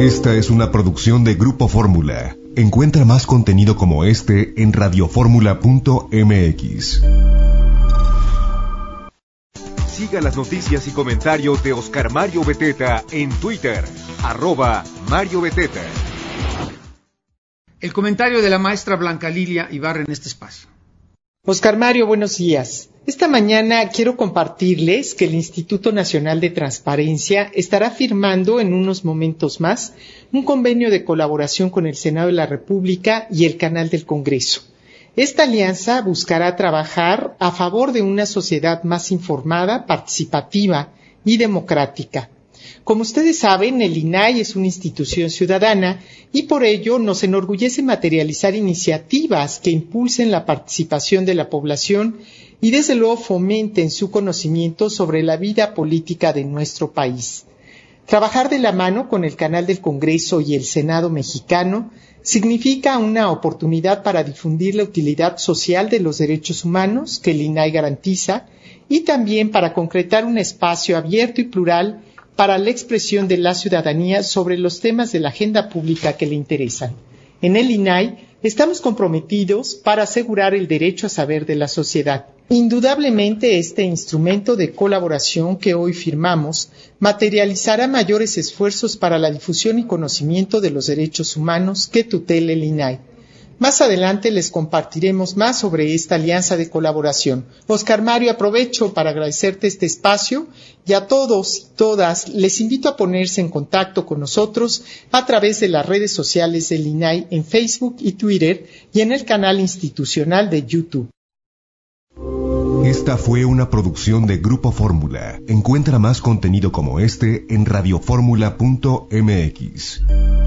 Esta es una producción de Grupo Fórmula. Encuentra más contenido como este en radioformula.mx. Siga las noticias y comentarios de Oscar Mario Beteta en Twitter, arroba Mario Beteta. El comentario de la maestra Blanca Lilia Ibarra en este espacio. Oscar Mario, buenos días. Esta mañana quiero compartirles que el Instituto Nacional de Transparencia estará firmando en unos momentos más un convenio de colaboración con el Senado de la República y el Canal del Congreso. Esta alianza buscará trabajar a favor de una sociedad más informada, participativa y democrática como ustedes saben, el INAI es una institución ciudadana y por ello nos enorgullece materializar iniciativas que impulsen la participación de la población y desde luego fomenten su conocimiento sobre la vida política de nuestro país. Trabajar de la mano con el canal del Congreso y el Senado mexicano significa una oportunidad para difundir la utilidad social de los derechos humanos que el INAI garantiza y también para concretar un espacio abierto y plural para la expresión de la ciudadanía sobre los temas de la agenda pública que le interesan. En el INAI estamos comprometidos para asegurar el derecho a saber de la sociedad. Indudablemente este instrumento de colaboración que hoy firmamos materializará mayores esfuerzos para la difusión y conocimiento de los derechos humanos que tutela el INAI más adelante les compartiremos más sobre esta alianza de colaboración. Oscar Mario, aprovecho para agradecerte este espacio y a todos y todas les invito a ponerse en contacto con nosotros a través de las redes sociales del INAI en Facebook y Twitter y en el canal institucional de YouTube. Esta fue una producción de Grupo Fórmula. Encuentra más contenido como este en radioformula.mx.